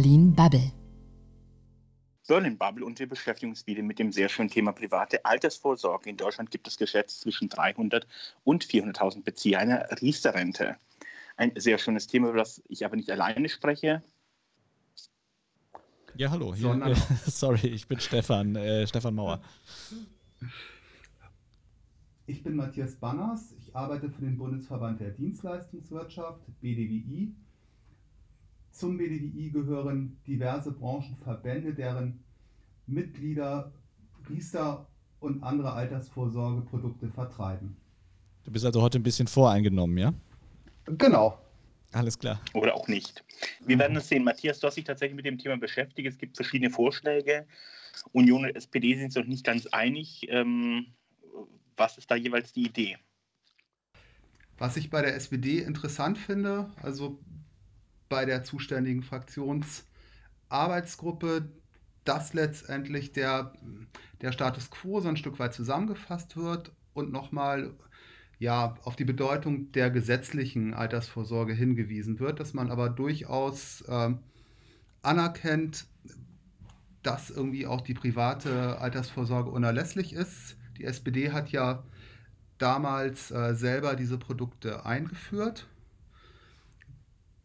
Berlin Bubble. Berlin Bubble und wir beschäftigen uns wieder mit dem sehr schönen Thema private Altersvorsorge. In Deutschland gibt es geschätzt zwischen 300 und 400.000 Bezieher einer Riester-Rente. Ein sehr schönes Thema, über das ich aber nicht alleine spreche. Ja, hallo. Hier, äh, sorry, ich bin Stefan, äh, Stefan Mauer. Ich bin Matthias Banners. Ich arbeite für den Bundesverband der Dienstleistungswirtschaft, BDWI. Zum BDWI gehören diverse Branchenverbände, deren Mitglieder Riester und andere Altersvorsorgeprodukte vertreiben. Du bist also heute ein bisschen voreingenommen, ja? Genau. Alles klar. Oder auch nicht. Wir werden es sehen. Matthias, du hast dich tatsächlich mit dem Thema beschäftigt. Es gibt verschiedene Vorschläge. Union und SPD sind sich noch nicht ganz einig. Ähm, was ist da jeweils die Idee? Was ich bei der SPD interessant finde, also bei der zuständigen Fraktionsarbeitsgruppe, dass letztendlich der, der Status quo so ein Stück weit zusammengefasst wird und nochmal ja, auf die Bedeutung der gesetzlichen Altersvorsorge hingewiesen wird, dass man aber durchaus äh, anerkennt, dass irgendwie auch die private Altersvorsorge unerlässlich ist. Die SPD hat ja damals äh, selber diese Produkte eingeführt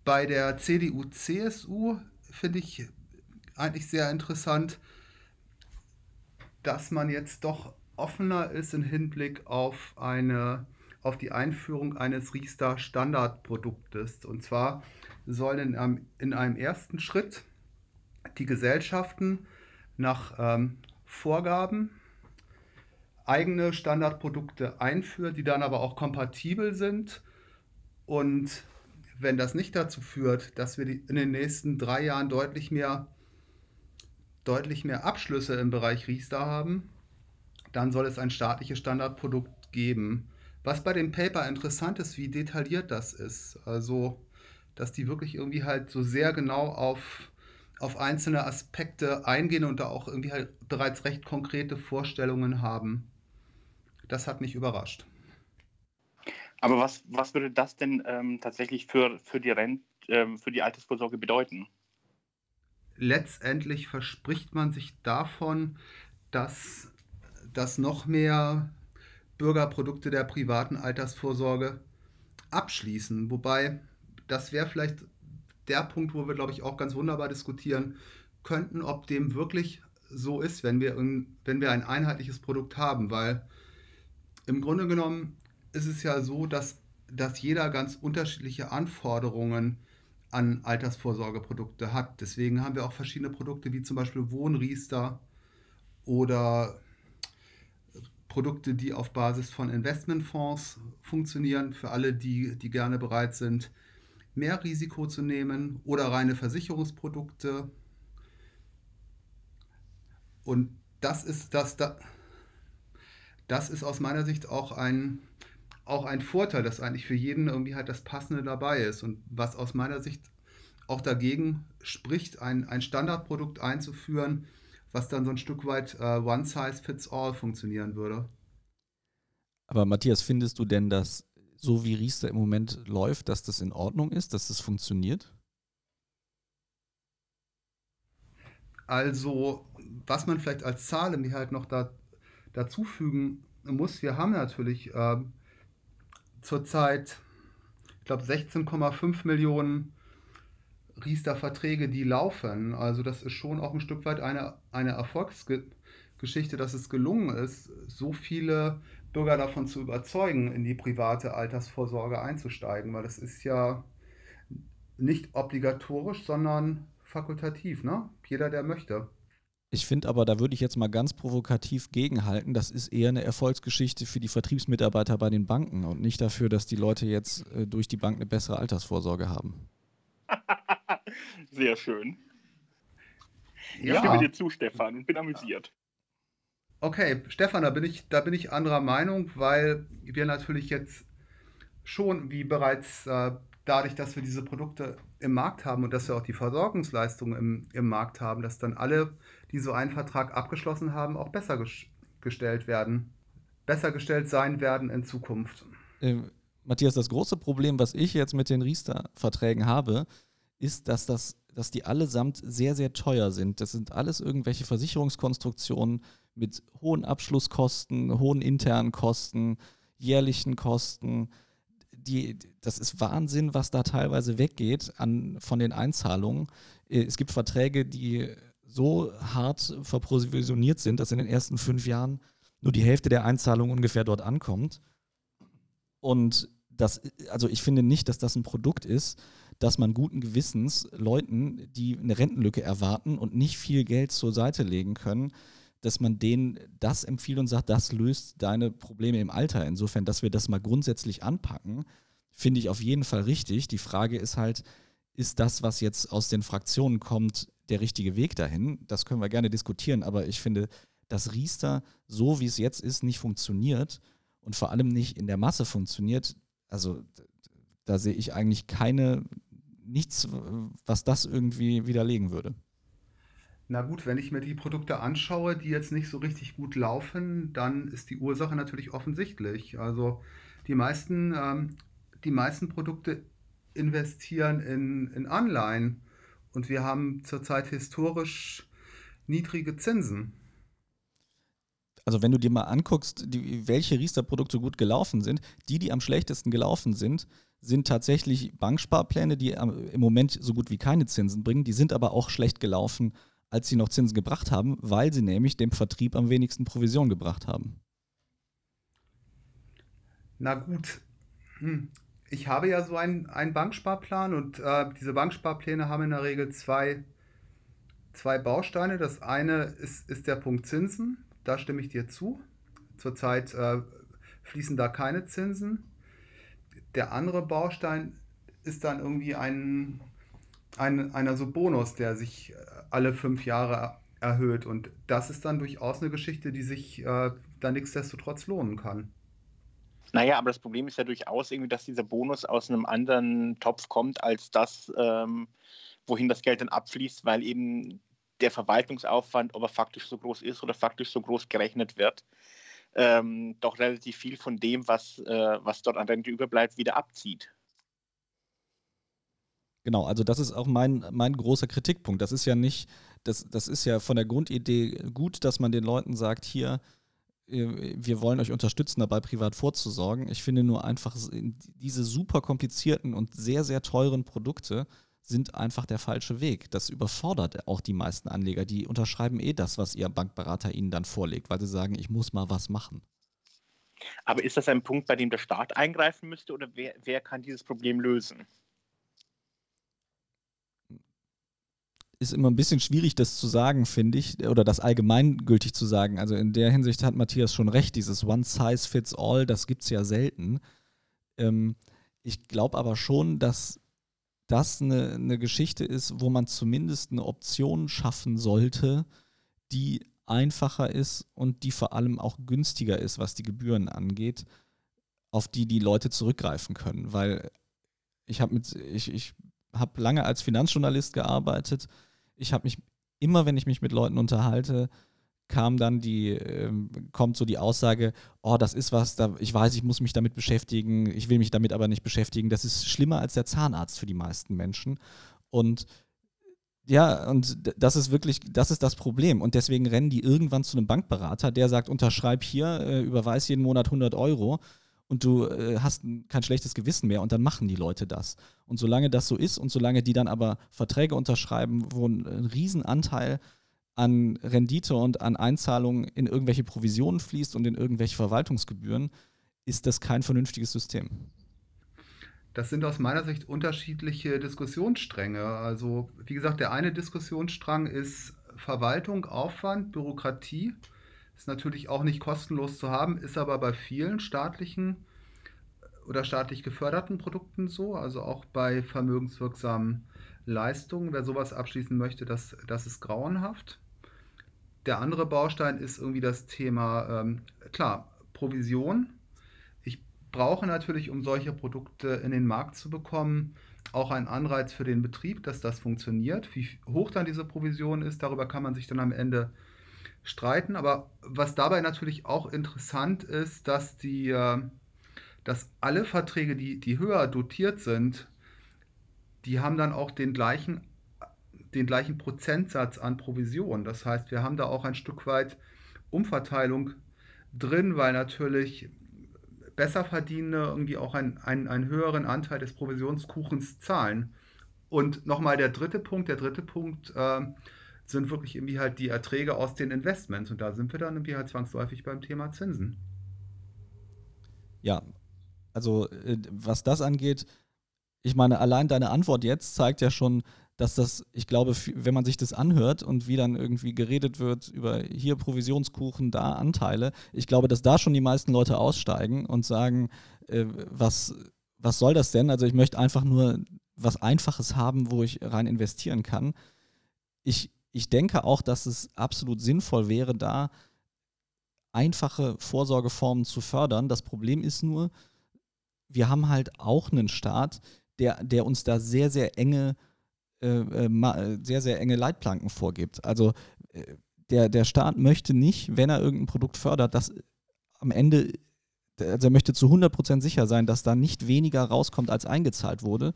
bei der CDU-CSU finde ich eigentlich sehr interessant, dass man jetzt doch offener ist im Hinblick auf eine auf die Einführung eines Riester Standardproduktes. Und zwar sollen in einem, in einem ersten Schritt die Gesellschaften nach ähm, Vorgaben eigene Standardprodukte einführen, die dann aber auch kompatibel sind und wenn das nicht dazu führt, dass wir in den nächsten drei Jahren deutlich mehr, deutlich mehr Abschlüsse im Bereich Riester haben, dann soll es ein staatliches Standardprodukt geben. Was bei dem Paper interessant ist, wie detailliert das ist. Also, dass die wirklich irgendwie halt so sehr genau auf, auf einzelne Aspekte eingehen und da auch irgendwie halt bereits recht konkrete Vorstellungen haben. Das hat mich überrascht. Aber was, was würde das denn ähm, tatsächlich für, für, die Rent, ähm, für die Altersvorsorge bedeuten? Letztendlich verspricht man sich davon, dass, dass noch mehr Bürgerprodukte der privaten Altersvorsorge abschließen. Wobei, das wäre vielleicht der Punkt, wo wir, glaube ich, auch ganz wunderbar diskutieren könnten, ob dem wirklich so ist, wenn wir, wenn wir ein einheitliches Produkt haben. Weil im Grunde genommen ist es ja so, dass, dass jeder ganz unterschiedliche Anforderungen an Altersvorsorgeprodukte hat. Deswegen haben wir auch verschiedene Produkte wie zum Beispiel Wohnriester oder Produkte, die auf Basis von Investmentfonds funktionieren, für alle, die, die gerne bereit sind, mehr Risiko zu nehmen oder reine Versicherungsprodukte. Und das ist, das, das ist aus meiner Sicht auch ein, auch ein Vorteil, dass eigentlich für jeden irgendwie halt das Passende dabei ist. Und was aus meiner Sicht auch dagegen spricht, ein, ein Standardprodukt einzuführen, was dann so ein Stück weit uh, One Size Fits All funktionieren würde. Aber Matthias, findest du denn, dass so wie Riester im Moment läuft, dass das in Ordnung ist, dass das funktioniert? Also, was man vielleicht als Zahl irgendwie halt noch da, dazufügen muss, wir haben natürlich äh, zurzeit, ich glaube, 16,5 Millionen Riester-Verträge, die laufen. Also das ist schon auch ein Stück weit eine, eine Erfolgsgeschichte, dass es gelungen ist, so viele Bürger davon zu überzeugen, in die private Altersvorsorge einzusteigen, weil das ist ja nicht obligatorisch, sondern fakultativ, ne? Jeder, der möchte. Ich finde aber, da würde ich jetzt mal ganz provokativ gegenhalten, das ist eher eine Erfolgsgeschichte für die Vertriebsmitarbeiter bei den Banken und nicht dafür, dass die Leute jetzt äh, durch die Bank eine bessere Altersvorsorge haben. Sehr schön. Ja. Ich stimme dir zu, Stefan, und bin amüsiert. Okay, Stefan, da bin ich, da bin ich anderer Meinung, weil wir natürlich jetzt schon, wie bereits äh, dadurch, dass wir diese Produkte im Markt haben und dass wir auch die Versorgungsleistungen im, im Markt haben, dass dann alle die so einen Vertrag abgeschlossen haben, auch besser ges gestellt werden, besser gestellt sein werden in Zukunft. Äh, Matthias, das große Problem, was ich jetzt mit den Riester-Verträgen habe, ist, dass, das, dass die allesamt sehr, sehr teuer sind. Das sind alles irgendwelche Versicherungskonstruktionen mit hohen Abschlusskosten, hohen internen Kosten, jährlichen Kosten. Die, das ist Wahnsinn, was da teilweise weggeht an, von den Einzahlungen. Äh, es gibt Verträge, die so hart verprovisioniert sind, dass in den ersten fünf Jahren nur die Hälfte der Einzahlung ungefähr dort ankommt. Und das, also ich finde nicht, dass das ein Produkt ist, dass man guten Gewissens Leuten, die eine Rentenlücke erwarten und nicht viel Geld zur Seite legen können, dass man denen das empfiehlt und sagt, das löst deine Probleme im Alter. Insofern, dass wir das mal grundsätzlich anpacken, finde ich auf jeden Fall richtig. Die Frage ist halt, ist das, was jetzt aus den Fraktionen kommt, der richtige Weg dahin? Das können wir gerne diskutieren, aber ich finde, dass Riester, so wie es jetzt ist, nicht funktioniert und vor allem nicht in der Masse funktioniert. Also da sehe ich eigentlich keine, nichts, was das irgendwie widerlegen würde. Na gut, wenn ich mir die Produkte anschaue, die jetzt nicht so richtig gut laufen, dann ist die Ursache natürlich offensichtlich. Also die meisten, ähm, die meisten Produkte investieren in, in Anleihen und wir haben zurzeit historisch niedrige Zinsen. Also wenn du dir mal anguckst, die, welche Riester-Produkte gut gelaufen sind, die, die am schlechtesten gelaufen sind, sind tatsächlich Banksparpläne, die im Moment so gut wie keine Zinsen bringen. Die sind aber auch schlecht gelaufen als sie noch Zinsen gebracht haben, weil sie nämlich dem Vertrieb am wenigsten Provision gebracht haben. Na gut. Hm. Ich habe ja so einen, einen Banksparplan und äh, diese Banksparpläne haben in der Regel zwei, zwei Bausteine. Das eine ist, ist der Punkt Zinsen. Da stimme ich dir zu. Zurzeit äh, fließen da keine Zinsen. Der andere Baustein ist dann irgendwie ein, ein, einer so Bonus, der sich äh, alle fünf Jahre erhöht. Und das ist dann durchaus eine Geschichte, die sich äh, dann nichtsdestotrotz lohnen kann. Naja, aber das Problem ist ja durchaus irgendwie, dass dieser Bonus aus einem anderen Topf kommt, als das, ähm, wohin das Geld dann abfließt, weil eben der Verwaltungsaufwand, ob er faktisch so groß ist oder faktisch so groß gerechnet wird, ähm, doch relativ viel von dem, was, äh, was dort an Rente überbleibt, wieder abzieht. Genau, also das ist auch mein, mein großer Kritikpunkt. Das ist ja nicht, das, das ist ja von der Grundidee gut, dass man den Leuten sagt, hier, äh, wir wollen euch unterstützen, dabei privat vorzusorgen. Ich finde nur einfach, diese super komplizierten und sehr, sehr teuren Produkte sind einfach der falsche Weg. Das überfordert auch die meisten Anleger. Die unterschreiben eh das, was ihr Bankberater ihnen dann vorlegt, weil sie sagen, ich muss mal was machen. Aber ist das ein Punkt, bei dem der Staat eingreifen müsste oder wer, wer kann dieses Problem lösen? Ist immer ein bisschen schwierig, das zu sagen, finde ich, oder das allgemeingültig zu sagen. Also in der Hinsicht hat Matthias schon recht, dieses One Size Fits All, das gibt es ja selten. Ähm, ich glaube aber schon, dass das eine, eine Geschichte ist, wo man zumindest eine Option schaffen sollte, die einfacher ist und die vor allem auch günstiger ist, was die Gebühren angeht, auf die die Leute zurückgreifen können. Weil ich habe ich, ich habe lange als Finanzjournalist gearbeitet ich habe mich immer, wenn ich mich mit Leuten unterhalte, kam dann die, äh, kommt so die Aussage, oh, das ist was, da, ich weiß, ich muss mich damit beschäftigen, ich will mich damit aber nicht beschäftigen. Das ist schlimmer als der Zahnarzt für die meisten Menschen. Und ja, und das ist wirklich, das ist das Problem. Und deswegen rennen die irgendwann zu einem Bankberater, der sagt, unterschreib hier, äh, überweis jeden Monat 100 Euro und du äh, hast kein schlechtes Gewissen mehr und dann machen die Leute das. Und solange das so ist und solange die dann aber Verträge unterschreiben, wo ein, ein Riesenanteil an Rendite und an Einzahlungen in irgendwelche Provisionen fließt und in irgendwelche Verwaltungsgebühren, ist das kein vernünftiges System. Das sind aus meiner Sicht unterschiedliche Diskussionsstränge. Also, wie gesagt, der eine Diskussionsstrang ist Verwaltung, Aufwand, Bürokratie ist natürlich auch nicht kostenlos zu haben, ist aber bei vielen staatlichen oder staatlich geförderten Produkten so, also auch bei vermögenswirksamen Leistungen. Wer sowas abschließen möchte, das, das ist grauenhaft. Der andere Baustein ist irgendwie das Thema, ähm, klar, Provision. Ich brauche natürlich, um solche Produkte in den Markt zu bekommen, auch einen Anreiz für den Betrieb, dass das funktioniert. Wie hoch dann diese Provision ist, darüber kann man sich dann am Ende streiten. Aber was dabei natürlich auch interessant ist, dass die, äh, dass alle Verträge, die, die höher dotiert sind, die haben dann auch den gleichen, den gleichen Prozentsatz an Provision. Das heißt, wir haben da auch ein Stück weit Umverteilung drin, weil natürlich Besserverdienende irgendwie auch einen, einen, einen höheren Anteil des Provisionskuchens zahlen. Und nochmal der dritte Punkt, der dritte Punkt äh, sind wirklich irgendwie halt die Erträge aus den Investments. Und da sind wir dann irgendwie halt zwangsläufig beim Thema Zinsen. Ja, also äh, was das angeht, ich meine, allein deine Antwort jetzt zeigt ja schon, dass das, ich glaube, wenn man sich das anhört und wie dann irgendwie geredet wird über hier Provisionskuchen, da Anteile, ich glaube, dass da schon die meisten Leute aussteigen und sagen, äh, was, was soll das denn? Also ich möchte einfach nur was Einfaches haben, wo ich rein investieren kann. Ich, ich denke auch, dass es absolut sinnvoll wäre, da einfache Vorsorgeformen zu fördern. Das Problem ist nur, wir haben halt auch einen Staat, der, der uns da sehr, sehr enge äh, äh, sehr, sehr enge Leitplanken vorgibt. Also äh, der, der Staat möchte nicht, wenn er irgendein Produkt fördert, dass am Ende, also er möchte zu 100% sicher sein, dass da nicht weniger rauskommt, als eingezahlt wurde,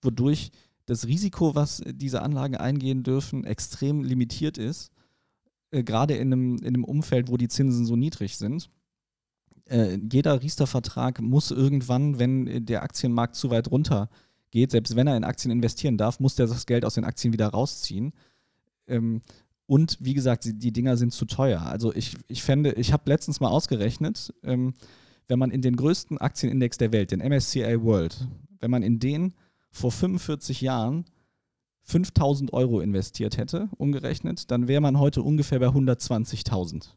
wodurch das Risiko, was diese Anlagen eingehen dürfen, extrem limitiert ist, äh, gerade in einem, in einem Umfeld, wo die Zinsen so niedrig sind. Äh, jeder Riester-Vertrag muss irgendwann, wenn der Aktienmarkt zu weit runter geht, selbst wenn er in Aktien investieren darf, muss der das Geld aus den Aktien wieder rausziehen. Ähm, und wie gesagt, die, die, Dinger sind zu teuer. Also ich, ich fände, ich habe letztens mal ausgerechnet, ähm, wenn man in den größten Aktienindex der Welt, den MSCI World, wenn man in den vor 45 Jahren 5000 Euro investiert hätte, umgerechnet, dann wäre man heute ungefähr bei 120.000.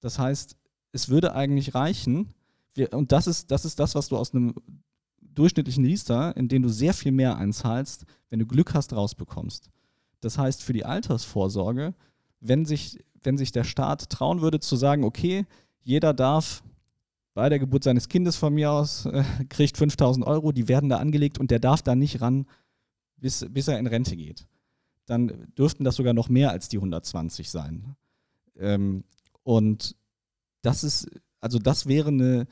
Das heißt, es würde eigentlich reichen, wir, und das ist, das ist das, was du aus einem durchschnittlichen Riester, in den du sehr viel mehr einzahlst, wenn du Glück hast, rausbekommst. Das heißt, für die Altersvorsorge, wenn sich, wenn sich der Staat trauen würde zu sagen, okay, jeder darf bei der Geburt seines Kindes von mir aus, äh, kriegt 5000 Euro, die werden da angelegt und der darf da nicht ran, bis, bis er in Rente geht. Dann dürften das sogar noch mehr als die 120 sein. Ähm, und das ist, also das wäre eine,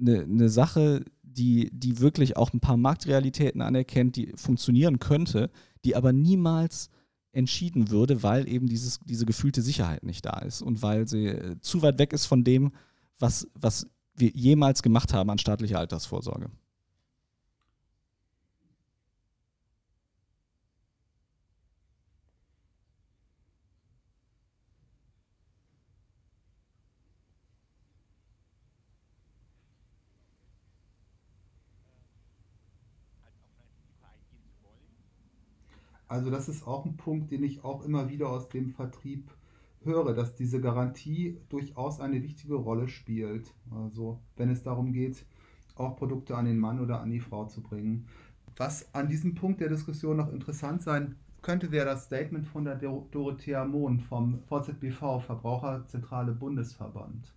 eine, eine Sache, die, die wirklich auch ein paar Marktrealitäten anerkennt, die funktionieren könnte, die aber niemals entschieden würde, weil eben dieses, diese gefühlte Sicherheit nicht da ist und weil sie äh, zu weit weg ist von dem, was, was wir jemals gemacht haben an staatlicher Altersvorsorge. Also das ist auch ein Punkt, den ich auch immer wieder aus dem Vertrieb höre, dass diese Garantie durchaus eine wichtige Rolle spielt. Also wenn es darum geht, auch Produkte an den Mann oder an die Frau zu bringen. Was an diesem Punkt der Diskussion noch interessant sein könnte, wäre das Statement von der Dorothea Mohn vom VZBV, Verbraucherzentrale Bundesverband.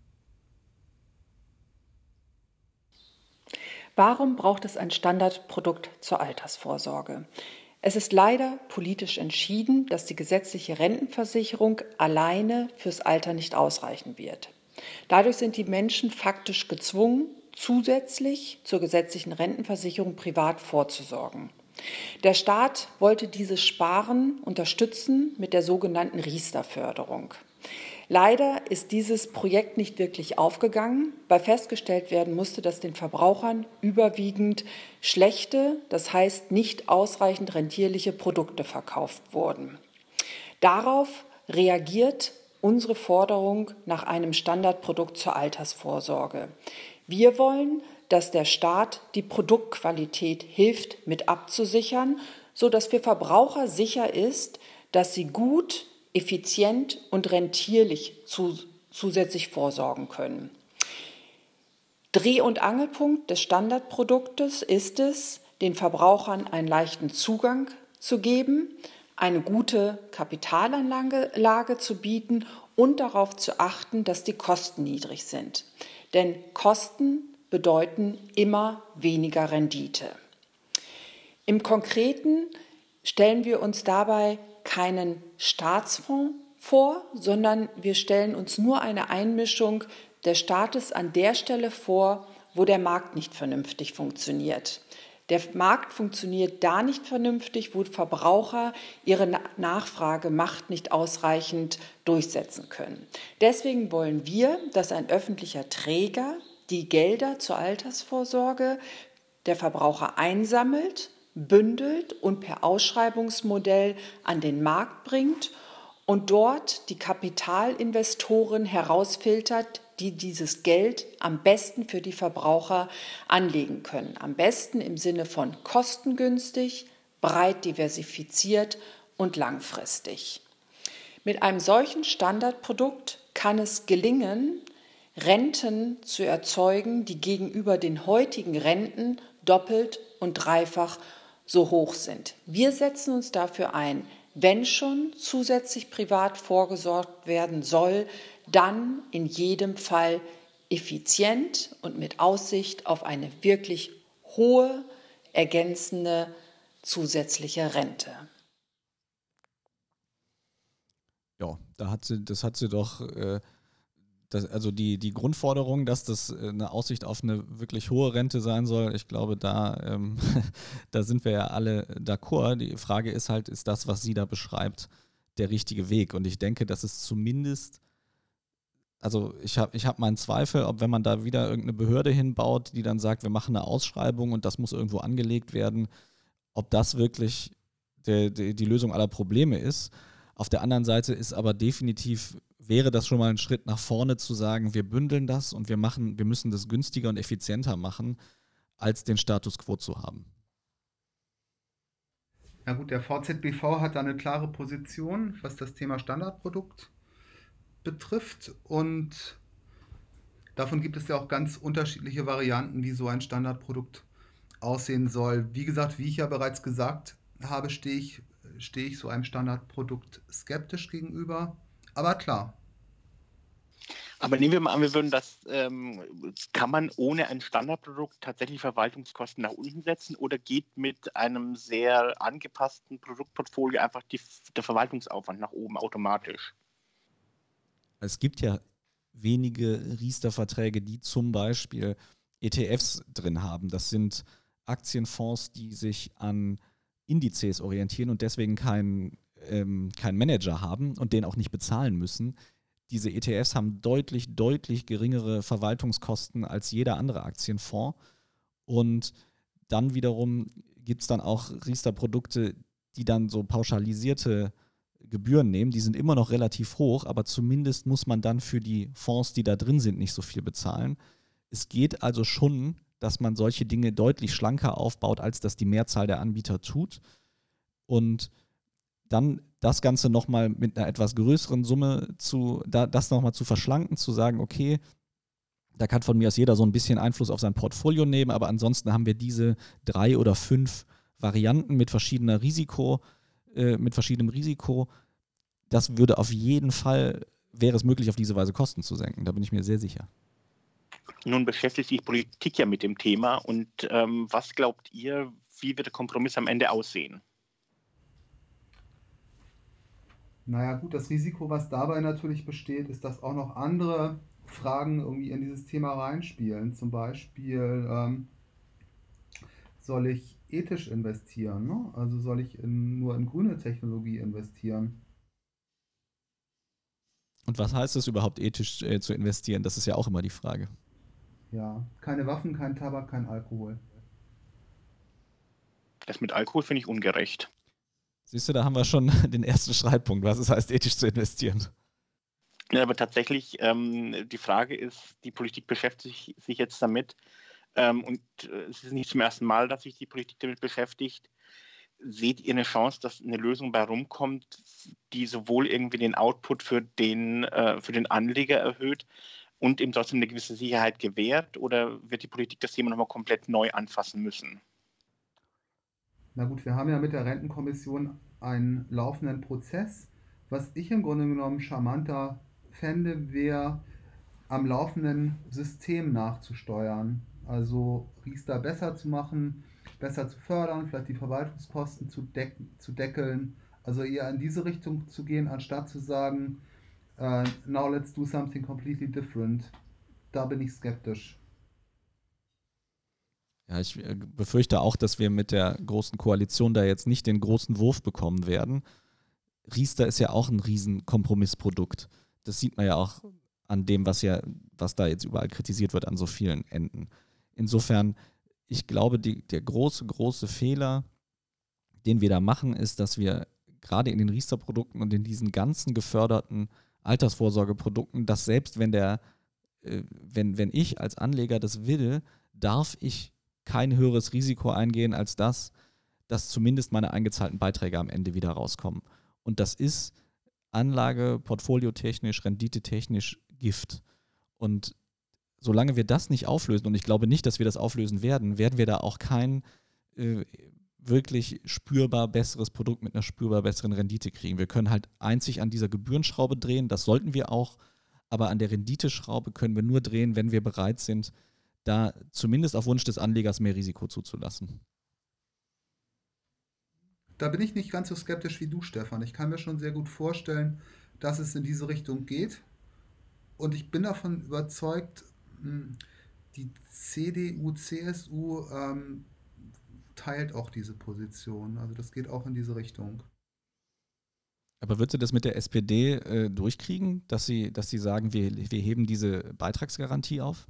Warum braucht es ein Standardprodukt zur Altersvorsorge? Es ist leider politisch entschieden, dass die gesetzliche Rentenversicherung alleine fürs Alter nicht ausreichen wird. Dadurch sind die Menschen faktisch gezwungen, zusätzlich zur gesetzlichen Rentenversicherung privat vorzusorgen. Der Staat wollte dieses Sparen unterstützen mit der sogenannten Riester-Förderung. Leider ist dieses Projekt nicht wirklich aufgegangen, weil festgestellt werden musste, dass den Verbrauchern überwiegend schlechte, das heißt nicht ausreichend rentierliche Produkte verkauft wurden. Darauf reagiert unsere Forderung nach einem Standardprodukt zur Altersvorsorge. Wir wollen, dass der Staat die Produktqualität hilft mit abzusichern, so dass für Verbraucher sicher ist, dass sie gut effizient und rentierlich zu, zusätzlich vorsorgen können. Dreh- und Angelpunkt des Standardproduktes ist es, den Verbrauchern einen leichten Zugang zu geben, eine gute Kapitalanlage zu bieten und darauf zu achten, dass die Kosten niedrig sind. Denn Kosten bedeuten immer weniger Rendite. Im Konkreten stellen wir uns dabei keinen Staatsfonds vor, sondern wir stellen uns nur eine Einmischung des Staates an der Stelle vor, wo der Markt nicht vernünftig funktioniert. Der Markt funktioniert da nicht vernünftig, wo Verbraucher ihre Nachfragemacht nicht ausreichend durchsetzen können. Deswegen wollen wir, dass ein öffentlicher Träger die Gelder zur Altersvorsorge der Verbraucher einsammelt, bündelt und per Ausschreibungsmodell an den Markt bringt und dort die Kapitalinvestoren herausfiltert, die dieses Geld am besten für die Verbraucher anlegen können. Am besten im Sinne von kostengünstig, breit diversifiziert und langfristig. Mit einem solchen Standardprodukt kann es gelingen, Renten zu erzeugen, die gegenüber den heutigen Renten doppelt und dreifach so hoch sind. Wir setzen uns dafür ein, wenn schon zusätzlich privat vorgesorgt werden soll, dann in jedem Fall effizient und mit Aussicht auf eine wirklich hohe ergänzende zusätzliche Rente. Ja, da hat sie, das hat sie doch äh, das, also die, die Grundforderung, dass das äh, eine Aussicht auf eine wirklich hohe Rente sein soll, ich glaube, da, ähm, da sind wir ja alle d'accord. Die Frage ist halt, ist das, was sie da beschreibt, der richtige Weg? Und ich denke, dass es zumindest, also ich habe ich hab meinen Zweifel, ob wenn man da wieder irgendeine Behörde hinbaut, die dann sagt, wir machen eine Ausschreibung und das muss irgendwo angelegt werden, ob das wirklich der, der, die Lösung aller Probleme ist. Auf der anderen Seite ist aber definitiv wäre das schon mal ein Schritt nach vorne zu sagen, wir bündeln das und wir machen, wir müssen das günstiger und effizienter machen, als den Status quo zu haben. Ja gut, der VZBV hat da eine klare Position, was das Thema Standardprodukt betrifft und davon gibt es ja auch ganz unterschiedliche Varianten, wie so ein Standardprodukt aussehen soll. Wie gesagt, wie ich ja bereits gesagt habe, stehe ich, stehe ich so einem Standardprodukt skeptisch gegenüber. Aber klar, aber nehmen wir mal an, wir würden das, ähm, kann man ohne ein Standardprodukt tatsächlich Verwaltungskosten nach unten setzen oder geht mit einem sehr angepassten Produktportfolio einfach die, der Verwaltungsaufwand nach oben automatisch? Es gibt ja wenige Riester-Verträge, die zum Beispiel ETFs drin haben. Das sind Aktienfonds, die sich an Indizes orientieren und deswegen keinen ähm, kein Manager haben und den auch nicht bezahlen müssen diese ETFs haben deutlich, deutlich geringere Verwaltungskosten als jeder andere Aktienfonds. Und dann wiederum gibt es dann auch Riester-Produkte, die dann so pauschalisierte Gebühren nehmen. Die sind immer noch relativ hoch, aber zumindest muss man dann für die Fonds, die da drin sind, nicht so viel bezahlen. Es geht also schon, dass man solche Dinge deutlich schlanker aufbaut, als das die Mehrzahl der Anbieter tut. Und dann das Ganze nochmal mit einer etwas größeren Summe zu, da, das nochmal zu verschlanken, zu sagen, okay, da kann von mir aus jeder so ein bisschen Einfluss auf sein Portfolio nehmen, aber ansonsten haben wir diese drei oder fünf Varianten mit verschiedener Risiko, äh, mit verschiedenem Risiko. Das würde auf jeden Fall, wäre es möglich, auf diese Weise Kosten zu senken. Da bin ich mir sehr sicher. Nun beschäftigt sich Politik ja mit dem Thema und ähm, was glaubt ihr, wie wird der Kompromiss am Ende aussehen? Naja, gut, das Risiko, was dabei natürlich besteht, ist, dass auch noch andere Fragen irgendwie in dieses Thema reinspielen. Zum Beispiel, ähm, soll ich ethisch investieren? Ne? Also soll ich in, nur in grüne Technologie investieren? Und was heißt es überhaupt, ethisch äh, zu investieren? Das ist ja auch immer die Frage. Ja, keine Waffen, kein Tabak, kein Alkohol. Das mit Alkohol finde ich ungerecht. Siehst du, da haben wir schon den ersten Streitpunkt, was es heißt, ethisch zu investieren. Ja, aber tatsächlich, ähm, die Frage ist, die Politik beschäftigt sich jetzt damit ähm, und äh, es ist nicht zum ersten Mal, dass sich die Politik damit beschäftigt. Seht ihr eine Chance, dass eine Lösung bei rumkommt, die sowohl irgendwie den Output für den, äh, für den Anleger erhöht und ihm trotzdem eine gewisse Sicherheit gewährt? Oder wird die Politik das Thema nochmal komplett neu anfassen müssen? Na gut, wir haben ja mit der Rentenkommission einen laufenden Prozess. Was ich im Grunde genommen charmanter fände, wäre am laufenden System nachzusteuern. Also Riester besser zu machen, besser zu fördern, vielleicht die Verwaltungskosten zu, deck zu deckeln. Also eher in diese Richtung zu gehen, anstatt zu sagen, uh, now let's do something completely different. Da bin ich skeptisch. Ja, ich äh, befürchte auch, dass wir mit der großen Koalition da jetzt nicht den großen Wurf bekommen werden. Riester ist ja auch ein Riesenkompromissprodukt. Das sieht man ja auch an dem, was ja, was da jetzt überall kritisiert wird, an so vielen Enden. Insofern, ich glaube, die, der große, große Fehler, den wir da machen, ist, dass wir gerade in den Riester-Produkten und in diesen ganzen geförderten Altersvorsorgeprodukten, dass selbst wenn der, äh, wenn, wenn ich als Anleger das will, darf ich kein höheres Risiko eingehen als das, dass zumindest meine eingezahlten Beiträge am Ende wieder rauskommen. Und das ist Anlage, portfoliotechnisch, renditetechnisch Gift. Und solange wir das nicht auflösen, und ich glaube nicht, dass wir das auflösen werden, werden wir da auch kein äh, wirklich spürbar besseres Produkt mit einer spürbar besseren Rendite kriegen. Wir können halt einzig an dieser Gebührenschraube drehen, das sollten wir auch, aber an der Renditeschraube können wir nur drehen, wenn wir bereit sind, da zumindest auf Wunsch des Anlegers mehr Risiko zuzulassen. Da bin ich nicht ganz so skeptisch wie du, Stefan. Ich kann mir schon sehr gut vorstellen, dass es in diese Richtung geht. Und ich bin davon überzeugt, hm, die CDU, CSU ähm, teilt auch diese Position. Also das geht auch in diese Richtung. Aber würdest du das mit der SPD äh, durchkriegen, dass sie, dass sie sagen, wir, wir heben diese Beitragsgarantie auf?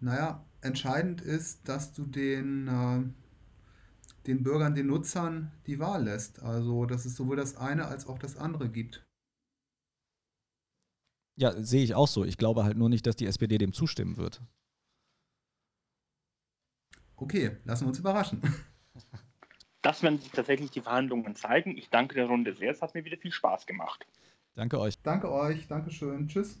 Naja, entscheidend ist, dass du den, äh, den Bürgern, den Nutzern die Wahl lässt. Also, dass es sowohl das eine als auch das andere gibt. Ja, sehe ich auch so. Ich glaube halt nur nicht, dass die SPD dem zustimmen wird. Okay, lassen wir uns überraschen. Das werden tatsächlich die Verhandlungen zeigen. Ich danke der Runde sehr. Es hat mir wieder viel Spaß gemacht. Danke euch. Danke euch. Dankeschön. Tschüss.